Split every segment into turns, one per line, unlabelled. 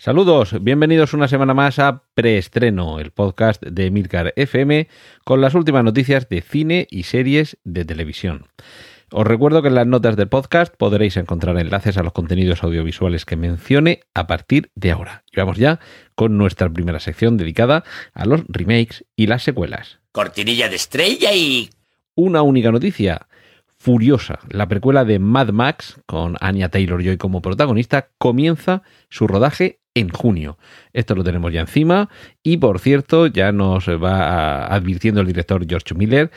Saludos, bienvenidos una semana más a Preestreno, el podcast de Milcar FM, con las últimas noticias de cine y series de televisión. Os recuerdo que en las notas del podcast podréis encontrar enlaces a los contenidos audiovisuales que mencione a partir de ahora. Y vamos ya con nuestra primera sección dedicada a los remakes y las secuelas.
Cortinilla de estrella y...
Una única noticia. Furiosa, la precuela de Mad Max, con Anya Taylor Joy como protagonista, comienza su rodaje en junio. Esto lo tenemos ya encima y por cierto ya nos va advirtiendo el director George Miller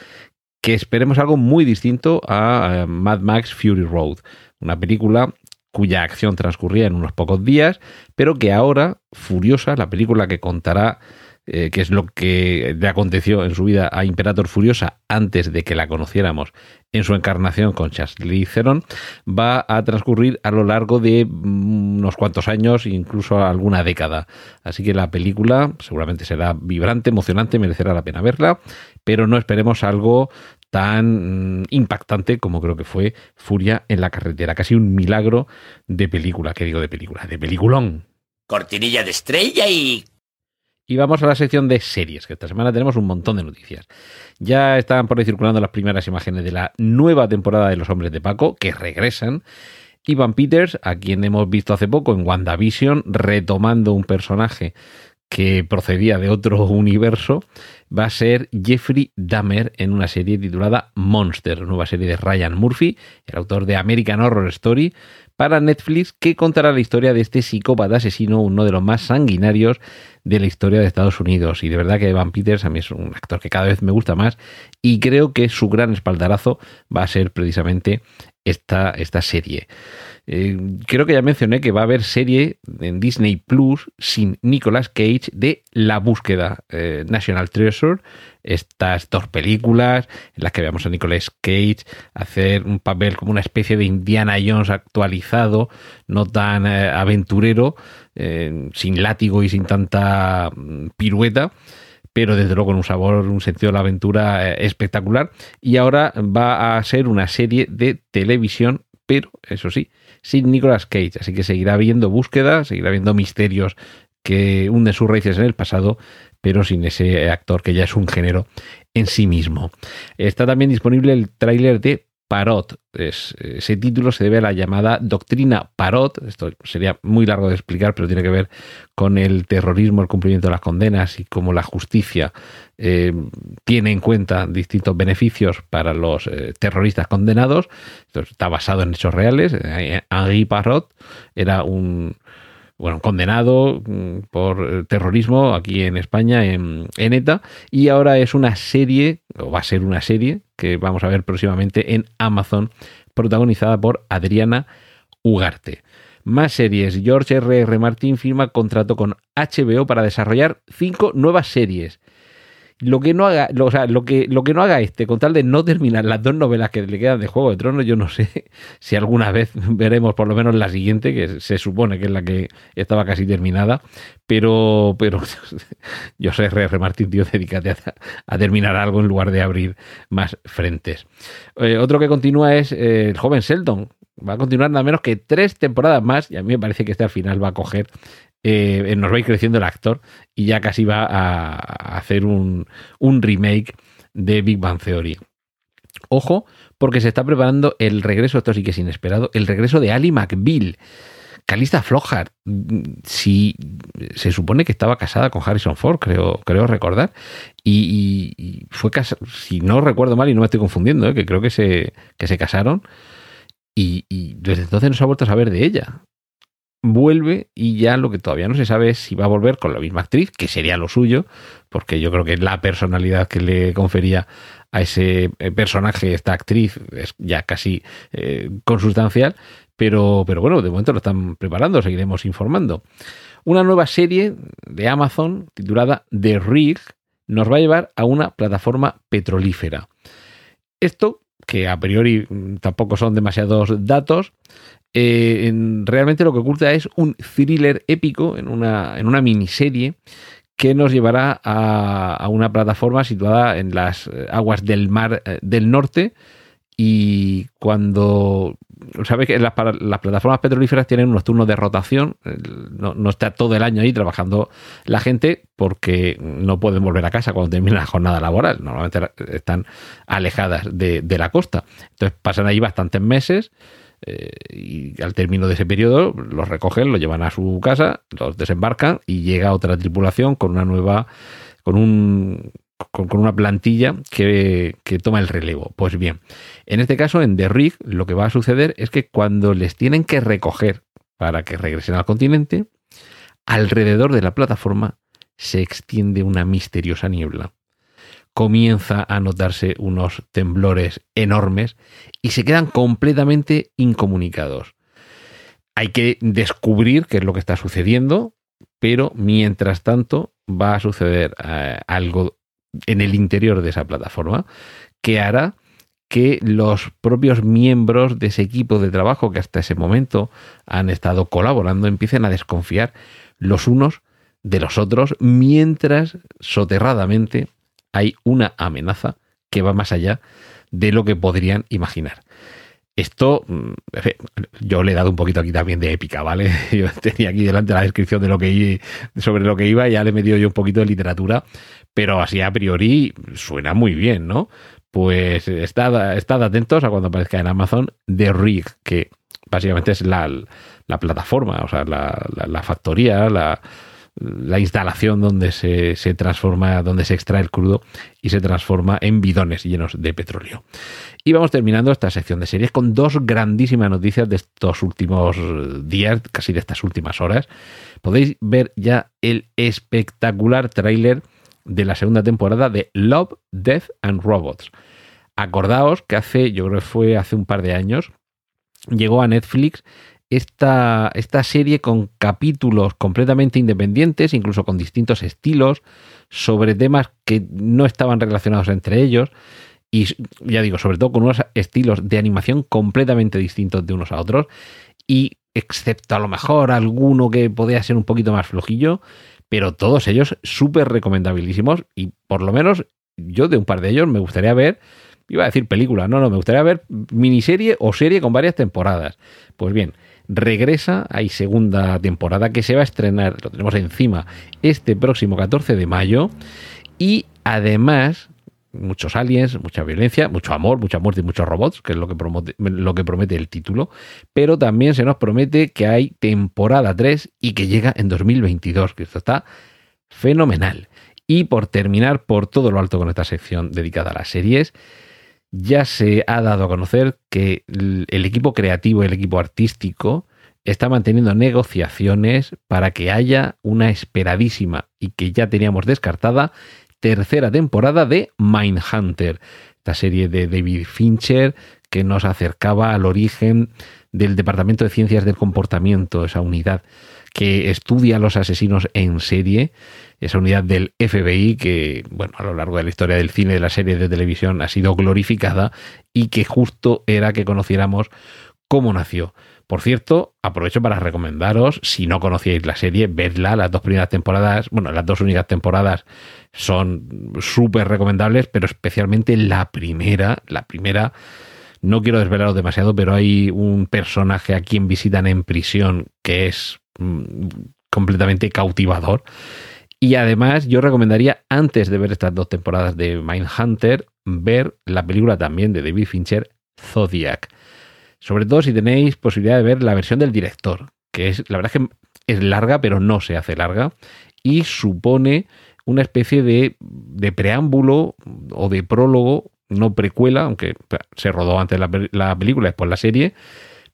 que esperemos algo muy distinto a Mad Max Fury Road, una película cuya acción transcurría en unos pocos días, pero que ahora, Furiosa, la película que contará eh, que es lo que le aconteció en su vida a Imperator Furiosa antes de que la conociéramos en su encarnación con Charlize Theron, va a transcurrir a lo largo de mm, unos cuantos años, incluso alguna década. Así que la película seguramente será vibrante, emocionante, merecerá la pena verla, pero no esperemos algo tan mm, impactante como creo que fue Furia en la carretera. Casi un milagro de película, que digo de película, de peliculón.
Cortinilla de estrella y...
Y vamos a la sección de series, que esta semana tenemos un montón de noticias. Ya están por ahí circulando las primeras imágenes de la nueva temporada de Los Hombres de Paco, que regresan. Ivan Peters, a quien hemos visto hace poco en WandaVision, retomando un personaje que procedía de otro universo, va a ser Jeffrey Dahmer en una serie titulada Monster, nueva serie de Ryan Murphy, el autor de American Horror Story, para Netflix, que contará la historia de este psicópata asesino, uno de los más sanguinarios de la historia de Estados Unidos. Y de verdad que Evan Peters a mí es un actor que cada vez me gusta más y creo que su gran espaldarazo va a ser precisamente esta, esta serie. Eh, creo que ya mencioné que va a haber serie en Disney Plus sin Nicolas Cage de La búsqueda eh, National Treasure. Estas dos películas en las que veamos a Nicolas Cage hacer un papel como una especie de Indiana Jones actualizado, no tan eh, aventurero, sin látigo y sin tanta mm, pirueta pero desde luego con un sabor, un sentido de la aventura espectacular. Y ahora va a ser una serie de televisión, pero eso sí, sin Nicolas Cage. Así que seguirá habiendo búsqueda, seguirá habiendo misterios que hunden sus raíces en el pasado, pero sin ese actor que ya es un género en sí mismo. Está también disponible el tráiler de Parot. ese título se debe a la llamada doctrina Parot. Esto sería muy largo de explicar, pero tiene que ver con el terrorismo, el cumplimiento de las condenas y cómo la justicia eh, tiene en cuenta distintos beneficios para los eh, terroristas condenados. Esto está basado en hechos reales. Eh, Henri Parot era un, bueno, condenado mm, por eh, terrorismo aquí en España, en, ETA, y ahora es una serie, o va a ser una serie, que vamos a ver próximamente en Amazon, protagonizada por Adriana Ugarte. Más series. George R.R. R. Martin firma contrato con HBO para desarrollar cinco nuevas series lo que no haga, lo, que, lo que no haga este, con tal de no terminar las dos novelas que le quedan de Juego de Tronos, yo no sé si alguna vez veremos por lo menos la siguiente, que se supone que es la que estaba casi terminada, pero, pero yo sé, R. Martín, tío, dedícate a, terminar algo en lugar de abrir más frentes. Eh, otro que continúa es eh, el joven Sheldon. Va a continuar nada menos que tres temporadas más y a mí me parece que este al final va a coger eh, nos va a ir creciendo el actor y ya casi va a, hacer un, remake de Big Bang Theory. Ojo, porque se está preparando el regreso, esto sí que es inesperado, el regreso de Ali McBeal. Calista Flockhart, si se supone que estaba casada con Harrison Ford, creo, creo recordar, y, fue casada, si no recuerdo mal y no me estoy confundiendo, ¿eh? que creo que se, que se casaron, y, desde entonces no se ha vuelto a saber de ella vuelve y ya lo que todavía no se sabe es si va a volver con la misma actriz, que sería lo suyo, porque yo creo que la personalidad que le confería a ese eh, personaje, esta actriz, es ya casi eh, consustancial, pero, pero bueno, de momento lo están preparando, seguiremos informando. Una nueva serie de Amazon titulada The Rig nos va a llevar a una plataforma petrolífera. Esto que a priori mm, tampoco son demasiados datos, eh, en- realmente lo que oculta es un thriller épico en una, en una miniserie que nos llevará a, a una plataforma situada en las eh, aguas del mar eh, del norte y cuando sabes que las, las plataformas petrolíferas tienen unos turnos de rotación no, está todo el año ahí trabajando la gente porque no pueden volver a casa cuando termina la jornada laboral. Normalmente están alejadas de, de la costa. Entonces pasan ahí bastantes meses eh, y al término de ese periodo los recogen, los llevan a su casa, los desembarcan y llega otra tripulación con una nueva, con un con, una plantilla que, que toma el relevo. Pues bien, en este caso en The Rig lo que va a suceder es que cuando les tienen que recoger para que regresen al continente, alrededor de la plataforma se extiende una misteriosa niebla. Comienza a notarse unos temblores enormes y se quedan completamente incomunicados. Hay que descubrir qué es lo que está sucediendo, pero mientras tanto va a suceder eh, algo en el interior de esa plataforma que hará que los propios miembros de ese equipo de trabajo que hasta ese momento han estado colaborando empiecen a desconfiar los unos de los otros mientras soterradamente hay una amenaza que va más allá de lo que podrían imaginar. Esto, mm, yo le he dado un poquito aquí también de épica, ¿vale? Yo tenía aquí delante la descripción de lo que sobre lo que iba, ya le he metido yo un poquito de literatura, pero así a priori suena muy bien, ¿no? Pues estad, atentos a cuando aparezca en Amazon The Rig, que básicamente es la, la plataforma, o sea, la, la- la factoría, la, la instalación donde se, se transforma, donde se extrae el crudo y se transforma en bidones llenos de petróleo. Y vamos terminando esta sección de series con dos grandísimas noticias de estos últimos días, casi de estas últimas horas. Podéis ver ya el espectacular tráiler de la segunda temporada de Love, Death and Robots. Acordaos que hace, yo creo que fue hace un par de años, llegó a Netflix esta, esta serie con capítulos completamente independientes, incluso con distintos estilos, sobre temas que no estaban relacionados entre ellos. Y ya digo, sobre todo con unos estilos de animación completamente distintos de unos a otros. Y excepto a lo mejor alguno que podía ser un poquito más flojillo, pero todos ellos súper recomendabilísimos. Y por lo menos yo de un par de ellos me gustaría ver, iba a decir película, no, no, me gustaría ver miniserie o serie con varias temporadas. Pues bien, regresa, hay segunda temporada que se va a estrenar, lo tenemos encima, este próximo 14 de mayo. Y además, muchos aliens, mucha violencia, mucho amor, mucha muerte y muchos robots, que es lo que, promote, lo que promete el título. Pero también se nos promete que hay temporada 3 y que llega en 2022, que esto está fenomenal. Y por terminar por todo lo alto con esta sección dedicada a las series, ya se ha dado a conocer que el equipo creativo, el equipo artístico, está manteniendo negociaciones para que haya una esperadísima y que ya teníamos descartada tercera temporada de Mindhunter, esta serie de David Fincher que nos acercaba al origen del Departamento de Ciencias del Comportamiento, esa unidad que estudia a los asesinos en serie, esa unidad del FBI que, bueno, a lo largo de la historia del cine, de la serie de televisión, ha sido glorificada y que justo era que conociéramos cómo nació. Por cierto, aprovecho para recomendaros, si no conocíais la serie, vedla, las dos primeras temporadas, bueno, las dos únicas temporadas son súper recomendables, pero especialmente la primera, la primera, no quiero desvelaros demasiado, pero hay un personaje a quien visitan en prisión que es mm, completamente cautivador. Y además yo recomendaría, antes de ver estas dos temporadas de Mindhunter, ver la película también de David Fincher, Zodiac. Sobre todo si tenéis posibilidad de ver la versión del director, que es, la verdad es que es larga, pero no se hace larga, y supone una especie de, de preámbulo o de prólogo, no precuela, aunque se rodó antes la, la película, después la serie,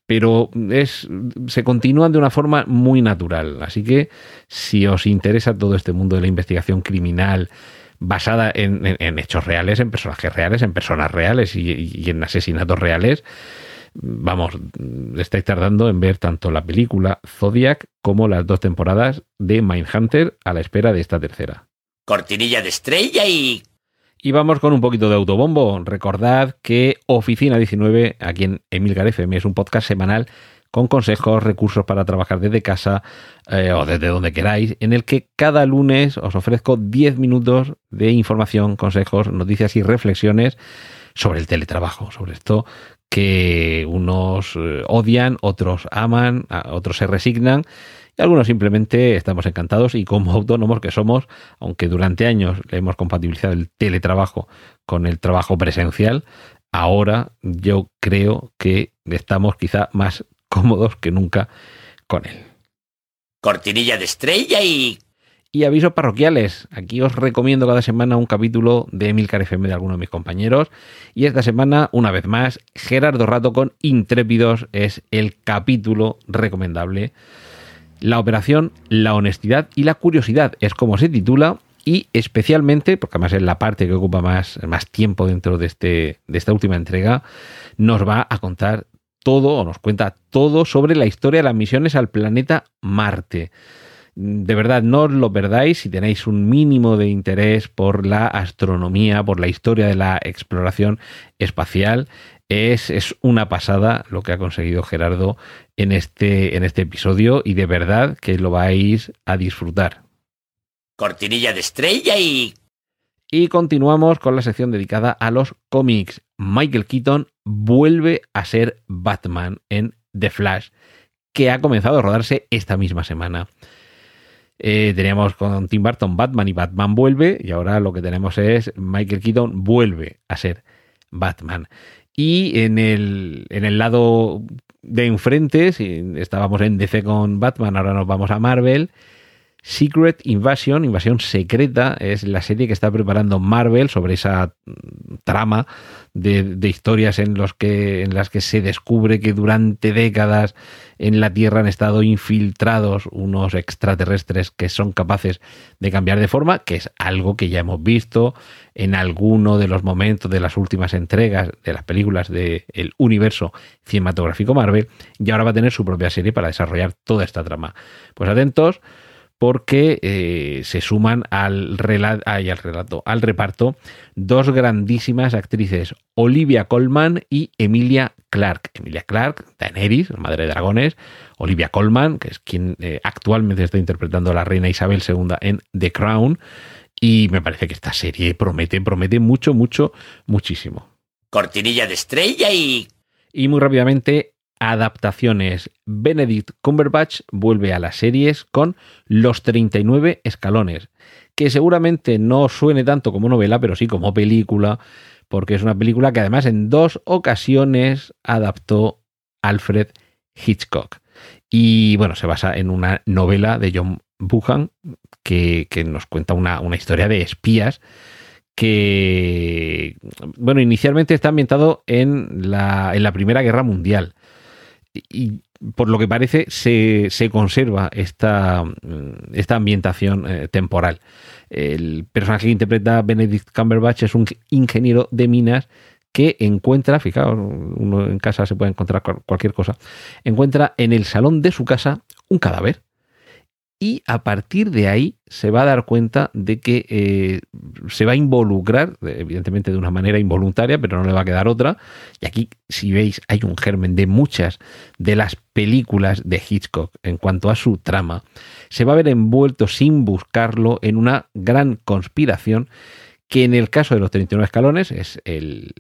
pero es, se continúan de una forma muy natural. Así que si os interesa todo este mundo de la investigación criminal basada en, en, en hechos reales, en personajes reales, en personas reales y, y, en asesinatos reales, vamos, estáis tardando en ver tanto la película Zodiac como las dos temporadas de Mindhunter a la espera de esta tercera.
Cortinilla de estrella y...
Y vamos con un poquito de autobombo. Recordad que Oficina 19, aquí en Emilcar FM, es un podcast semanal con consejos, recursos para trabajar desde casa eh, o desde donde queráis, en el que cada lunes os ofrezco 10 minutos de información, consejos, noticias y reflexiones sobre el teletrabajo, sobre esto que unos eh, odian, otros aman, otros se resignan y algunos simplemente estamos encantados y como autónomos que somos, aunque durante años le hemos compatibilizado el teletrabajo con el trabajo presencial, ahora yo creo que estamos quizá más cómodos que nunca con él.
Cortinilla de estrella y...
Y avisos parroquiales. Aquí os recomiendo cada semana un capítulo de Emilcar FM de alguno de mis compañeros. Y esta semana, una vez más, Gerardo Rato con Intrépidos es el capítulo recomendable. La operación, la honestidad y la curiosidad es como se titula. Y especialmente, porque además es la parte que ocupa más, tiempo dentro de, este, de esta última entrega, nos va a contar todo o nos cuenta todo sobre la historia de las misiones al planeta Marte. De verdad, no os lo perdáis si tenéis un mínimo de interés por la astronomía, por la historia de la exploración espacial. Es, es, una pasada lo que ha conseguido Gerardo en este, en este episodio y de verdad que lo vais a disfrutar.
Cortinilla de estrella y
y continuamos con la sección dedicada a los cómics. Michael Keaton vuelve a ser Batman en The Flash, que ha comenzado a rodarse esta misma semana. Eh, teníamos con Tim Burton Batman y Batman vuelve, y ahora lo que tenemos es Michael Keaton vuelve a ser Batman. Y en el, en el lado de enfrente, estábamos en DC con Batman, ahora nos vamos a Marvel. Secret Invasion, Invasión Secreta, es la serie que está preparando Marvel sobre esa mm, trama de, historias en, los que, en las que se descubre que durante décadas en la Tierra han estado infiltrados unos extraterrestres que son capaces de cambiar de forma, que es algo que ya hemos visto en alguno de los momentos de las últimas entregas de las películas del universo cinematográfico Marvel, y ahora va a tener su propia serie para desarrollar toda esta trama. Pues atentos porque eh, se suman al, relato, al relato, al reparto, dos grandísimas actrices, Olivia Colman y Emilia Clark. Emilia Clark, Daenerys, madre de dragones, Olivia Colman, que es quien eh, actualmente está interpretando a la reina Isabel II en The Crown, y me parece que esta serie promete, promete mucho, mucho, muchísimo.
Cortinilla de estrella y...
Y muy rápidamente, adaptaciones. Benedict Cumberbatch vuelve a las series con Los 39 escalones, que seguramente no suene tanto como novela, pero sí como película, porque es una película que además en dos ocasiones adaptó Alfred Hitchcock. Y bueno, se basa en una novela de John Buchan que, nos cuenta una, una historia de espías que, bueno, inicialmente está ambientado en la, en la Primera Guerra Mundial y por lo que parece se, conserva esta, esta ambientación eh, temporal. El personaje que interpreta Benedict Cumberbatch es un ingeniero de minas que encuentra, fijaos, uno en casa se puede encontrar cualquier cosa, encuentra en el salón de su casa un cadáver y a partir de ahí se va a dar cuenta de que eh, se va a involucrar, evidentemente de una manera involuntaria, pero no le va a quedar otra. Y aquí, si veis, hay un germen de muchas de las películas de Hitchcock en cuanto a su trama. Se va a ver envuelto sin buscarlo en una gran conspiración que en el caso de los 39 escalones es el,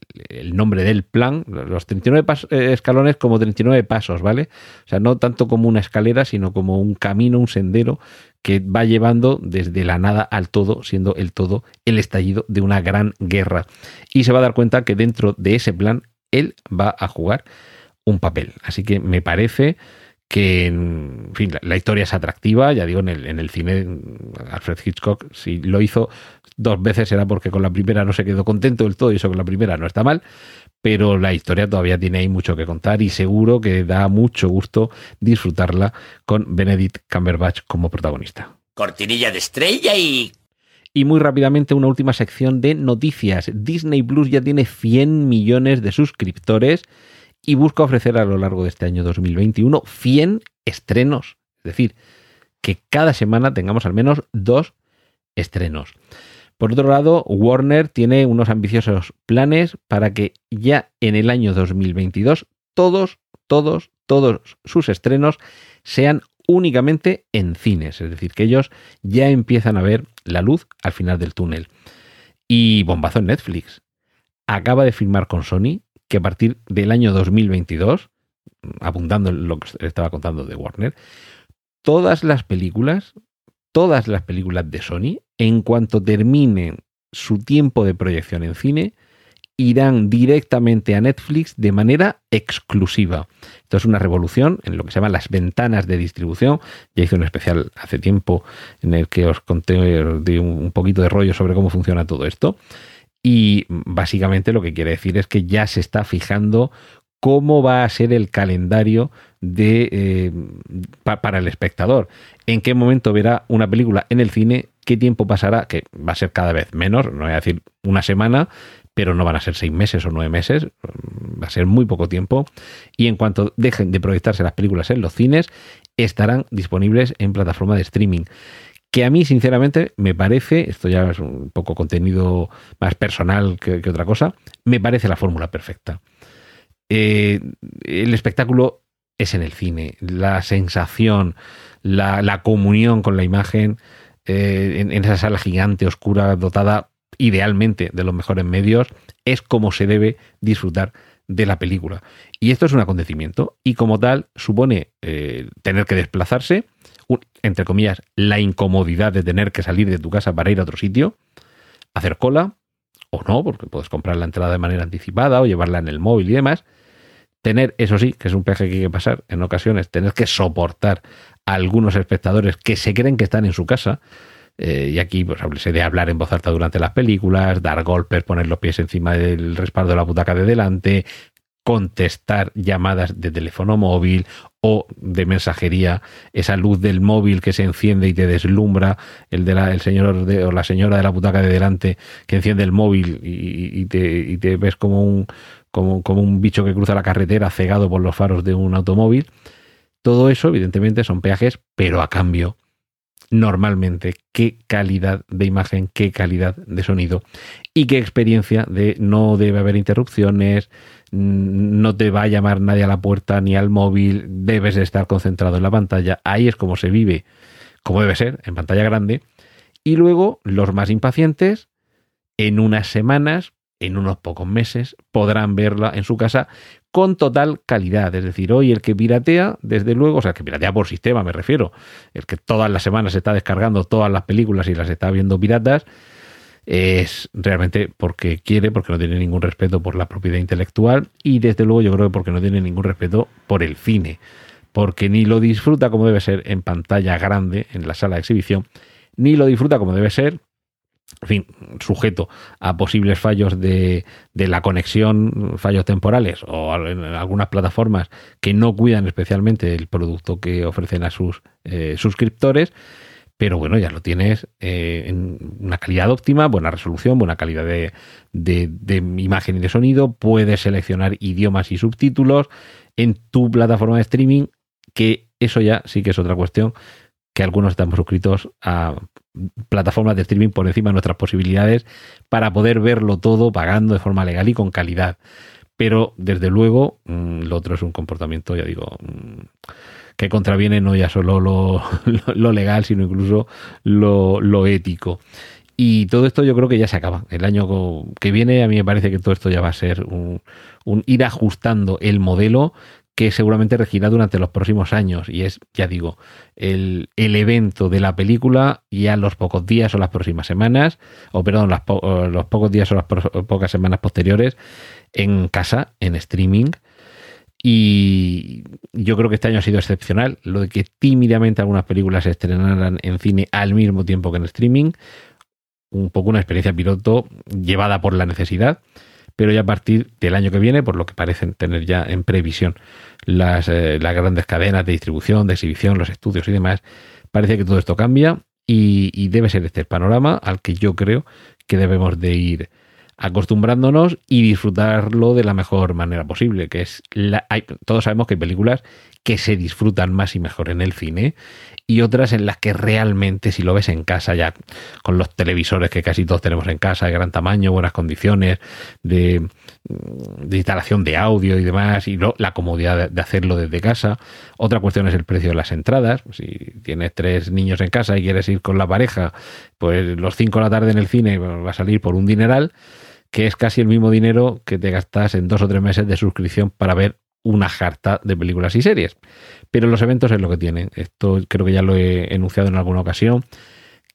nombre del plan, los 39 eh, escalones como 39 pasos, ¿vale? O sea, no tanto como una escalera, sino como un camino, un sendero que va llevando desde la nada al todo, siendo el todo el estallido de una gran guerra. Y se va a dar cuenta que dentro de ese plan él va a jugar un papel. Así que me parece que en fin, la, historia es atractiva, ya digo, en el, en el cine Alfred Hitchcock si lo hizo dos veces era porque con la primera no se quedó contento del todo y eso con la primera no está mal, pero la historia todavía tiene ahí mucho que contar y seguro que da mucho gusto disfrutarla con Benedict Cumberbatch como protagonista.
Cortinilla de estrella y...
Y muy rápidamente una última sección de noticias. Disney Plus ya tiene 100 millones de suscriptores y busca ofrecer a lo largo de este año 2021 100 estrenos. Es decir, que cada semana tengamos al menos dos estrenos. Por otro lado, Warner tiene unos ambiciosos planes para que ya en el año 2022 todos, todos, todos sus estrenos sean únicamente en cines, es decir, que ellos ya empiezan a ver la luz al final del túnel. Y bombazo en Netflix. Acaba de firmar con Sony que a partir del año 2022, abundando en lo que estaba contando de Warner, todas las películas, todas las películas de Sony, en cuanto terminen su tiempo de proyección en cine, irán directamente a Netflix de manera exclusiva. Esto es una revolución en lo que se llaman las ventanas de distribución. Ya hice un especial hace tiempo en el que os conté un poquito de rollo sobre cómo funciona todo esto. Y básicamente lo que quiere decir es que ya se está fijando cómo va a ser el calendario de, eh, para el espectador. En qué momento verá una película en el cine, qué tiempo pasará, que va a ser cada vez menos, no voy a decir una semana, pero no van a ser seis meses o nueve meses, va a ser muy poco tiempo. Y en cuanto dejen de proyectarse las películas en los cines, estarán disponibles en plataforma de streaming que a mí sinceramente me parece, esto ya es un poco contenido más personal que, otra cosa, me parece la fórmula perfecta. Eh, el espectáculo es en el cine, la sensación, la, comunión con la imagen eh, en, esa sala gigante, oscura, dotada idealmente de los mejores medios, es como se debe disfrutar de la película. Y esto es un acontecimiento y como tal supone eh, tener que desplazarse, entre comillas, la incomodidad de tener que salir de tu casa para ir a otro sitio, hacer cola, o no, porque puedes comprar la entrada de manera anticipada o llevarla en el móvil y demás. Tener, eso sí, que es un peaje que hay que pasar en ocasiones, tener que soportar a algunos espectadores que se creen que están en su casa. Eh, y aquí, pues, hablese de hablar en voz alta durante las películas, dar golpes, poner los pies encima del respaldo de la butaca de delante, contestar llamadas de teléfono móvil o de mensajería, esa luz del móvil que se enciende y te deslumbra, el de la, el señor o la señora de la butaca de delante que enciende el móvil y, te, te, ves como un, como, como un bicho que cruza la carretera cegado por los faros de un automóvil. Todo eso, evidentemente, son peajes, pero a cambio normalmente qué calidad de imagen, qué calidad de sonido y qué experiencia de no debe haber interrupciones, mm, no te va a llamar nadie a la puerta ni al móvil, debes de estar concentrado en la pantalla. Ahí es como se vive, como debe ser, en pantalla grande. Y luego los más impacientes, en unas semanas, en unos pocos meses, podrán verla en su casa con total calidad. Es decir, hoy el que piratea, desde luego, o sea, el que piratea por sistema me refiero, el que todas las semanas se está descargando todas las películas y las está viendo piratas, es realmente porque quiere, porque no tiene ningún respeto por la propiedad intelectual y desde luego yo creo que porque no tiene ningún respeto por el cine, porque ni lo disfruta como debe ser en pantalla grande, en la sala de exhibición, ni lo disfruta como debe ser en fin, sujeto a posibles fallos de, la conexión, fallos temporales o en algunas plataformas que no cuidan especialmente el producto que ofrecen a sus eh, suscriptores. Pero bueno, ya lo tienes eh, en una calidad óptima, buena resolución, buena calidad de, de imagen y de sonido. Puedes seleccionar idiomas y subtítulos en tu plataforma de streaming, que eso ya sí que es otra cuestión que algunos estamos suscritos a plataformas de streaming por encima de nuestras posibilidades para poder verlo todo pagando de forma legal y con calidad. Pero desde luego, mm, lo otro es un comportamiento, ya digo, mm, que contraviene no ya solo lo, legal, sino incluso lo, ético. Y todo esto yo creo que ya se acaba. El año que viene a mí me parece que todo esto ya va a ser un ir ajustando el modelo que seguramente regirá durante los próximos años. Y es, ya digo, el, evento de la película ya los pocos días o las próximas semanas, o perdón, los pocos días o las pocas semanas posteriores en casa, en streaming. Y yo creo que este año ha sido excepcional. Lo de que tímidamente algunas películas se estrenaran en cine al mismo tiempo que en streaming. Un poco una experiencia piloto llevada por la necesidad pero ya a partir del año que viene, por lo que parecen tener ya en previsión las, eh, las grandes cadenas de distribución, de exhibición, los estudios y demás, parece que todo esto cambia y, debe ser este el panorama al que yo creo que debemos de ir acostumbrándonos y disfrutarlo de la mejor manera posible, que es la, todos sabemos que hay películas que se disfrutan más y mejor en el cine y otras en las que realmente si lo ves en casa ya con los televisores que casi todos tenemos en casa de gran tamaño, buenas condiciones de, de instalación de audio y demás y la comodidad de hacerlo desde casa. Otra cuestión es el precio de las entradas. Si tienes tres niños en casa y quieres ir con la pareja, pues los cinco de la tarde en el cine va a salir por un dineral que es casi el mismo dinero que te gastas en dos o tres meses de suscripción para ver una jarta de películas y series. Pero los eventos es lo que tienen. Esto creo que ya lo he enunciado en alguna ocasión,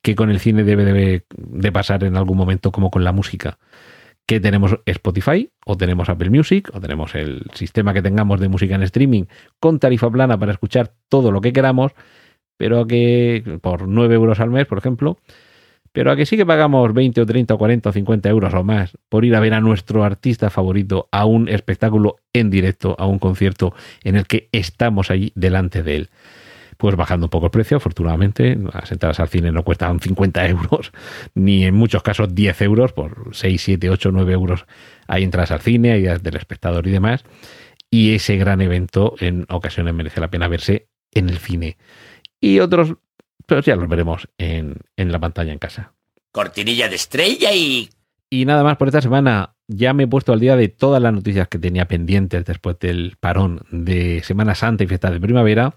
que con el cine debe de, pasar en algún momento como con la música. Que tenemos Spotify, o tenemos Apple Music, o tenemos el sistema que tengamos de música en streaming con tarifa plana para escuchar todo lo que queramos, pero que por 9 euros al mes, por ejemplo, pero a que sí que pagamos 20 o 30 o 40 o 50 euros o más por ir a ver a nuestro artista favorito a un espectáculo en directo, a un concierto en el que estamos allí delante de él. Pues bajando un poco el precio, afortunadamente, las entradas al cine no cuestan 50 euros, ni en muchos casos 10 euros, por 6, 7, 8, 9 euros hay entradas al cine, hay del espectador y demás. Y ese gran evento en ocasiones merece la pena verse en el cine. Y otros pero ya los veremos en, la pantalla en casa.
Cortinilla de estrella y...
Y nada más por esta semana. Ya me he puesto al día de todas las noticias que tenía pendientes después del parón de Semana Santa y fiestas de primavera.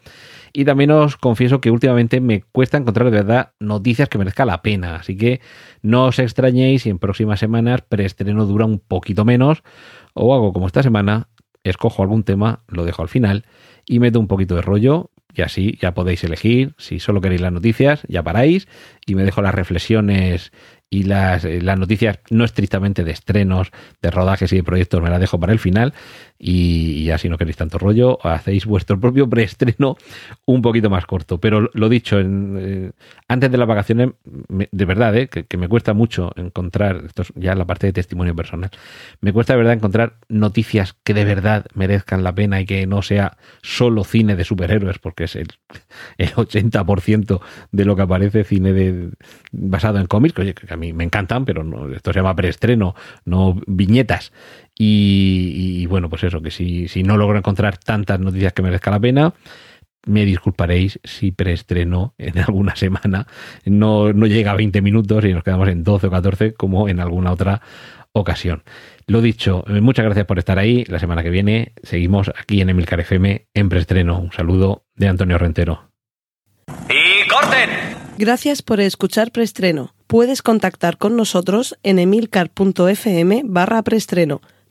Y también os confieso que últimamente me cuesta encontrar de verdad noticias que merezca la pena. Así que no os extrañéis si en próximas semanas preestreno dura un poquito menos. O hago como esta semana, escojo algún tema, lo dejo al final y meto un poquito de rollo y así ya podéis elegir, si solo queréis las noticias, ya paráis. Y me dejo las reflexiones y las, eh, las noticias no estrictamente de estrenos, de rodajes y de proyectos, me las dejo para el final y, ya si no queréis tanto rollo, hacéis vuestro propio preestreno un poquito más corto. Pero lo dicho, en, eh, antes de las vacaciones, de verdad, eh, que, me cuesta mucho encontrar, esto es ya la parte de testimonio personal, me cuesta de verdad encontrar noticias que de verdad merezcan la pena y que no sea solo cine de superhéroes, porque es el, el 80% de lo que aparece cine de, basado en cómics, que, que a mí me encantan, pero no, esto se llama preestreno, no viñetas. Y, bueno, pues eso, que si, si no logro encontrar tantas noticias que merezca la pena, me disculparéis si preestreno en alguna semana no, no llega a 20 minutos y nos quedamos en 12 o 14 como en alguna otra ocasión. Lo dicho, muchas gracias por estar ahí. La semana que viene seguimos aquí en Emilcar FM en preestreno. Un saludo de Antonio Rentero.
¡Y corten!
Gracias por escuchar preestreno. Puedes contactar con nosotros en emilcar.fm barra preestreno